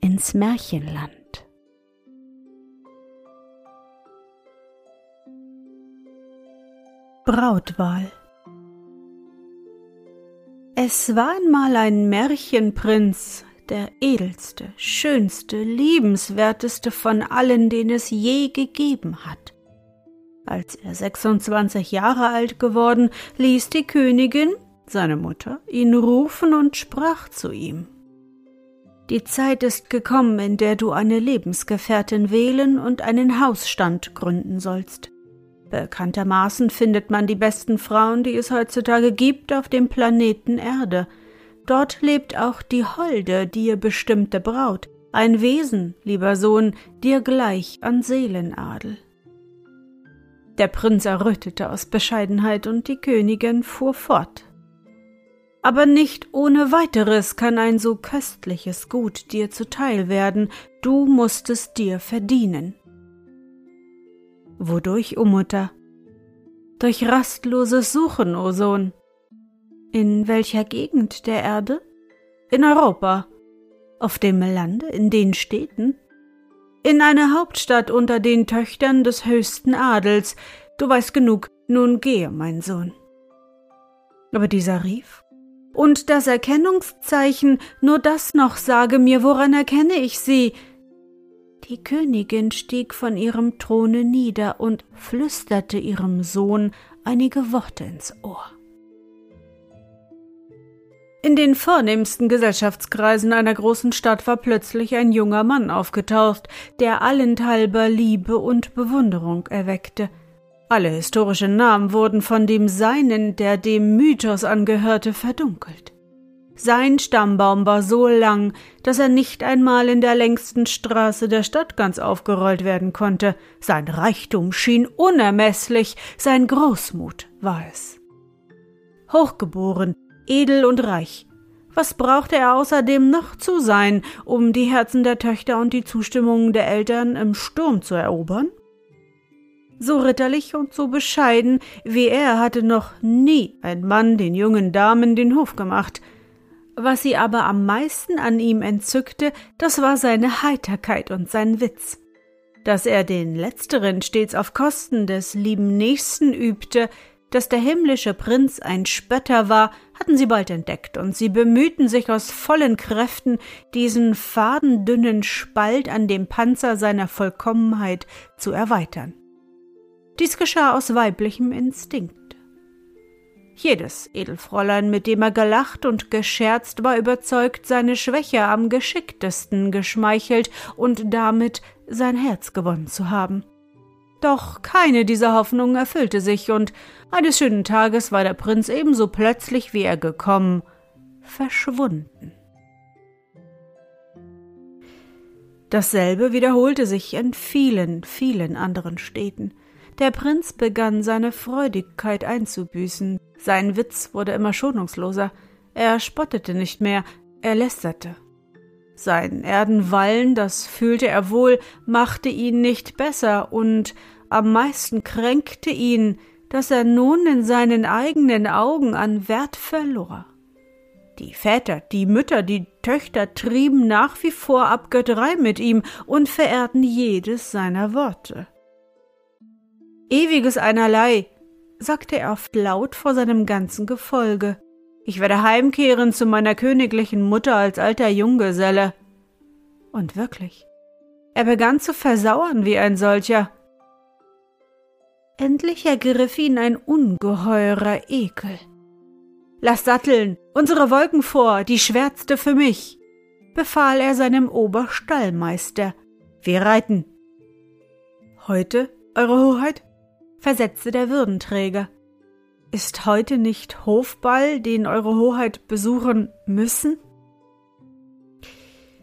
ins Märchenland. Brautwahl Es war einmal ein Märchenprinz, der edelste, schönste, liebenswerteste von allen, den es je gegeben hat. Als er 26 Jahre alt geworden, ließ die Königin, seine Mutter, ihn rufen und sprach zu ihm. Die Zeit ist gekommen, in der du eine Lebensgefährtin wählen und einen Hausstand gründen sollst. Bekanntermaßen findet man die besten Frauen, die es heutzutage gibt, auf dem Planeten Erde. Dort lebt auch die holde, dir bestimmte Braut, ein Wesen, lieber Sohn, dir gleich an Seelenadel. Der Prinz errötete aus Bescheidenheit und die Königin fuhr fort. Aber nicht ohne weiteres kann ein so köstliches Gut dir zuteil werden, du musst es dir verdienen. Wodurch, o Mutter? Durch rastloses Suchen, o Sohn. In welcher Gegend der Erde? In Europa. Auf dem Lande, in den Städten? In einer Hauptstadt unter den Töchtern des höchsten Adels. Du weißt genug, nun gehe, mein Sohn. Aber dieser rief, und das Erkennungszeichen, nur das noch sage mir, woran erkenne ich sie? Die Königin stieg von ihrem Throne nieder und flüsterte ihrem Sohn einige Worte ins Ohr. In den vornehmsten Gesellschaftskreisen einer großen Stadt war plötzlich ein junger Mann aufgetaucht, der allenthalber Liebe und Bewunderung erweckte. Alle historischen Namen wurden von dem Seinen, der dem Mythos angehörte, verdunkelt. Sein Stammbaum war so lang, dass er nicht einmal in der längsten Straße der Stadt ganz aufgerollt werden konnte. Sein Reichtum schien unermeßlich, sein Großmut war es. Hochgeboren, edel und reich. Was brauchte er außerdem noch zu sein, um die Herzen der Töchter und die Zustimmung der Eltern im Sturm zu erobern? So ritterlich und so bescheiden wie er hatte noch nie ein Mann den jungen Damen den Hof gemacht. Was sie aber am meisten an ihm entzückte, das war seine Heiterkeit und sein Witz. Dass er den letzteren stets auf Kosten des lieben Nächsten übte, dass der himmlische Prinz ein Spötter war, hatten sie bald entdeckt, und sie bemühten sich aus vollen Kräften, diesen fadendünnen Spalt an dem Panzer seiner Vollkommenheit zu erweitern. Dies geschah aus weiblichem Instinkt. Jedes Edelfräulein, mit dem er gelacht und gescherzt, war überzeugt, seine Schwäche am geschicktesten geschmeichelt und damit sein Herz gewonnen zu haben. Doch keine dieser Hoffnungen erfüllte sich, und eines schönen Tages war der Prinz ebenso plötzlich, wie er gekommen, verschwunden. Dasselbe wiederholte sich in vielen, vielen anderen Städten. Der Prinz begann seine Freudigkeit einzubüßen, sein Witz wurde immer schonungsloser, er spottete nicht mehr, er lästerte. Sein Erdenwallen, das fühlte er wohl, machte ihn nicht besser, und am meisten kränkte ihn, dass er nun in seinen eigenen Augen an Wert verlor. Die Väter, die Mütter, die Töchter trieben nach wie vor Abgötterei mit ihm und verehrten jedes seiner Worte. Ewiges Einerlei, sagte er oft laut vor seinem ganzen Gefolge. Ich werde heimkehren zu meiner königlichen Mutter als alter Junggeselle. Und wirklich, Er begann zu versauern wie ein solcher. Endlich ergriff ihn ein ungeheurer Ekel. Lass satteln, unsere Wolken vor, die schwärzte für mich, befahl er seinem Oberstallmeister. Wir reiten. Heute, Eure Hoheit? Versetzte der Würdenträger. Ist heute nicht Hofball, den Eure Hoheit besuchen müssen?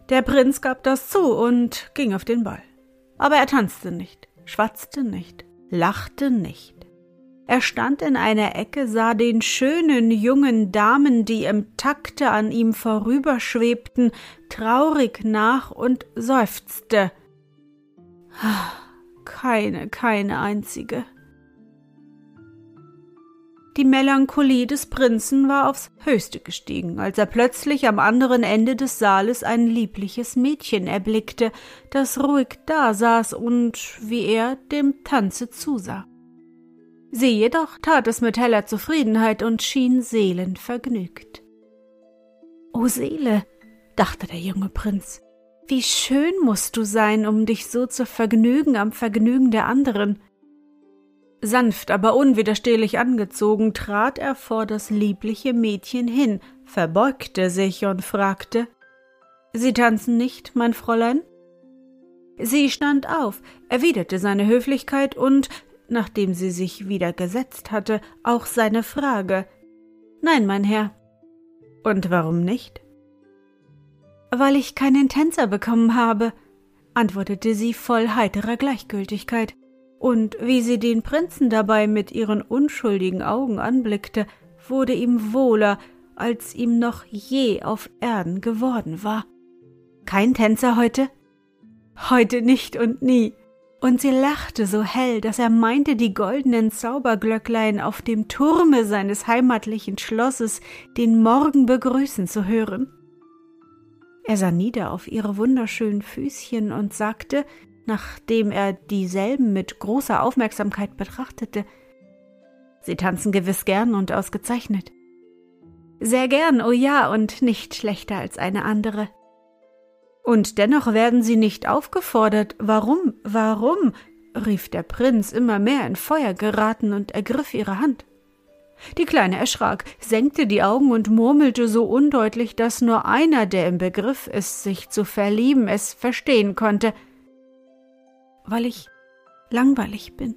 Der Prinz gab das zu und ging auf den Ball. Aber er tanzte nicht, schwatzte nicht, lachte nicht. Er stand in einer Ecke, sah den schönen jungen Damen, die im Takte an ihm vorüberschwebten, traurig nach und seufzte. Keine, keine einzige. Die Melancholie des Prinzen war aufs höchste gestiegen, als er plötzlich am anderen Ende des Saales ein liebliches Mädchen erblickte, das ruhig dasaß und, wie er, dem Tanze zusah. Sie jedoch tat es mit heller Zufriedenheit und schien seelenvergnügt. O Seele, dachte der junge Prinz, wie schön musst du sein, um dich so zu vergnügen am Vergnügen der anderen. Sanft, aber unwiderstehlich angezogen, trat er vor das liebliche Mädchen hin, verbeugte sich und fragte Sie tanzen nicht, mein Fräulein? Sie stand auf, erwiderte seine Höflichkeit und, nachdem sie sich wieder gesetzt hatte, auch seine Frage Nein, mein Herr. Und warum nicht? Weil ich keinen Tänzer bekommen habe, antwortete sie voll heiterer Gleichgültigkeit und wie sie den Prinzen dabei mit ihren unschuldigen Augen anblickte, wurde ihm wohler, als ihm noch je auf Erden geworden war. Kein Tänzer heute? Heute nicht und nie. Und sie lachte so hell, dass er meinte, die goldenen Zauberglöcklein auf dem Turme seines heimatlichen Schlosses den Morgen begrüßen zu hören. Er sah nieder auf ihre wunderschönen Füßchen und sagte, nachdem er dieselben mit großer Aufmerksamkeit betrachtete. Sie tanzen gewiss gern und ausgezeichnet. Sehr gern, oh ja, und nicht schlechter als eine andere. Und dennoch werden sie nicht aufgefordert. Warum, warum? rief der Prinz immer mehr in Feuer geraten und ergriff ihre Hand. Die Kleine erschrak, senkte die Augen und murmelte so undeutlich, dass nur einer, der im Begriff ist, sich zu verlieben, es verstehen konnte – weil ich langweilig bin.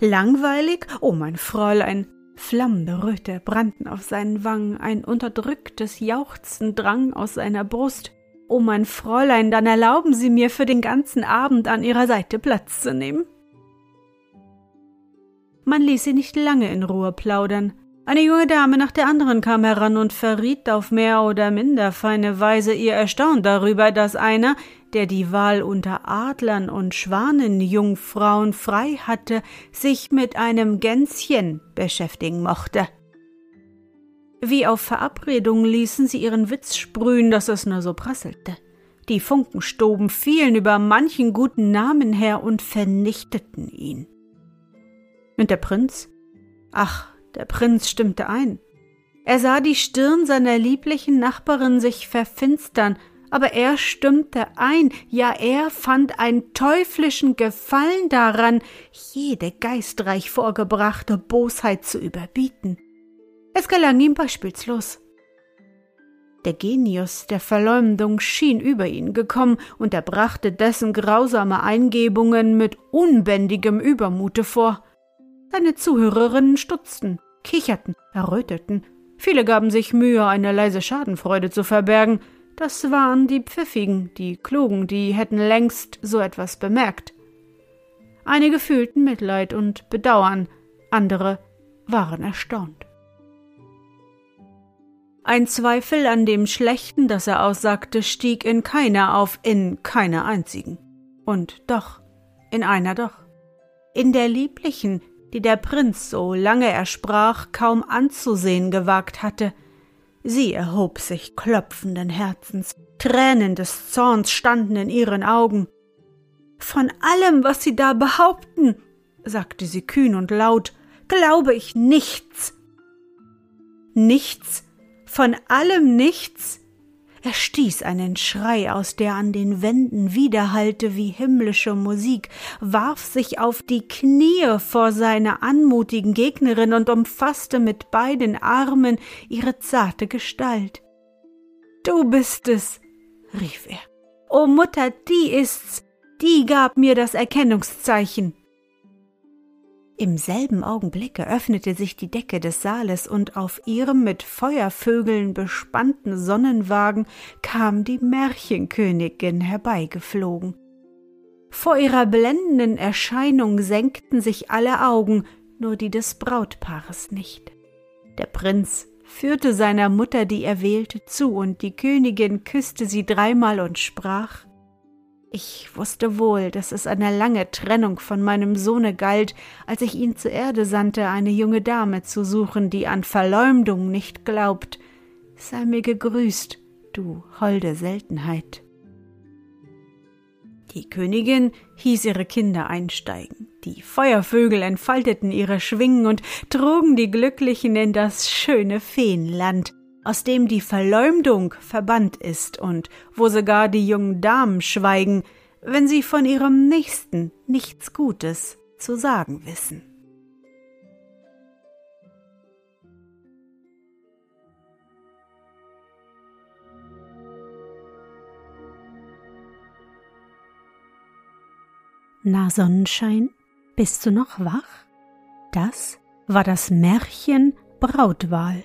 Langweilig? Oh, mein Fräulein! Flammende Röte brannten auf seinen Wangen, ein unterdrücktes Jauchzen drang aus seiner Brust. Oh, mein Fräulein, dann erlauben Sie mir für den ganzen Abend an Ihrer Seite Platz zu nehmen. Man ließ sie nicht lange in Ruhe plaudern. Eine junge Dame nach der anderen kam heran und verriet auf mehr oder minder feine Weise ihr Erstaunen darüber, dass einer, der die Wahl unter Adlern und Schwanenjungfrauen frei hatte, sich mit einem Gänschen beschäftigen mochte. Wie auf Verabredung ließen sie ihren Witz sprühen, dass es nur so prasselte. Die Funkenstoben fielen über manchen guten Namen her und vernichteten ihn. Und der Prinz? Ach, der Prinz stimmte ein. Er sah die Stirn seiner lieblichen Nachbarin sich verfinstern, aber er stimmte ein, ja er fand einen teuflischen Gefallen daran, jede geistreich vorgebrachte Bosheit zu überbieten. Es gelang ihm beispielslos. Der Genius der Verleumdung schien über ihn gekommen, und er brachte dessen grausame Eingebungen mit unbändigem Übermute vor. Seine Zuhörerinnen stutzten, kicherten, erröteten. Viele gaben sich Mühe, eine leise Schadenfreude zu verbergen. Das waren die Pfiffigen, die Klugen, die hätten längst so etwas bemerkt. Einige fühlten Mitleid und Bedauern, andere waren erstaunt. Ein Zweifel an dem Schlechten, das er aussagte, stieg in keiner auf, in keiner einzigen. Und doch, in einer doch. In der lieblichen, die der Prinz, so lange er sprach, kaum anzusehen gewagt hatte. Sie erhob sich klopfenden Herzens, Tränen des Zorns standen in ihren Augen. Von allem, was Sie da behaupten, sagte sie kühn und laut, glaube ich nichts. Nichts? Von allem nichts? Er stieß einen Schrei aus, der an den Wänden widerhallte wie himmlische Musik, warf sich auf die Knie vor seine anmutigen Gegnerin und umfasste mit beiden Armen ihre zarte Gestalt. Du bist es, rief er. O Mutter, die ist's, die gab mir das Erkennungszeichen. Im selben Augenblicke öffnete sich die Decke des Saales und auf ihrem mit Feuervögeln bespannten Sonnenwagen kam die Märchenkönigin herbeigeflogen. Vor ihrer blendenden Erscheinung senkten sich alle Augen, nur die des Brautpaares nicht. Der Prinz führte seiner Mutter die Erwählte zu, und die Königin küsste sie dreimal und sprach ich wusste wohl, dass es eine lange Trennung von meinem Sohne galt, als ich ihn zur Erde sandte, eine junge Dame zu suchen, die an Verleumdung nicht glaubt. Sei mir gegrüßt, du holde Seltenheit. Die Königin hieß ihre Kinder einsteigen. Die Feuervögel entfalteten ihre Schwingen und trugen die Glücklichen in das schöne Feenland, aus dem die Verleumdung verbannt ist und wo sogar die jungen Damen schweigen, wenn sie von ihrem Nächsten nichts Gutes zu sagen wissen. Na Sonnenschein, bist du noch wach? Das war das Märchen Brautwahl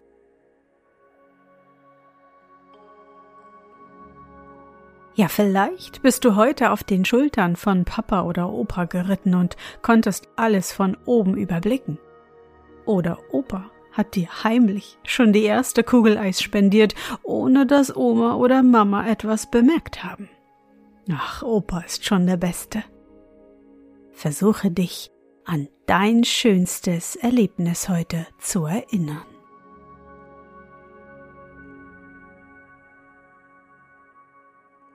Ja, vielleicht bist du heute auf den Schultern von Papa oder Opa geritten und konntest alles von oben überblicken. Oder Opa hat dir heimlich schon die erste Kugel Eis spendiert, ohne dass Oma oder Mama etwas bemerkt haben. Ach, Opa ist schon der Beste. Versuche dich an dein schönstes Erlebnis heute zu erinnern.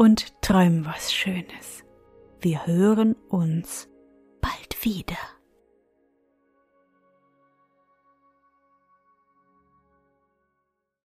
und träum was Schönes. Wir hören uns bald wieder.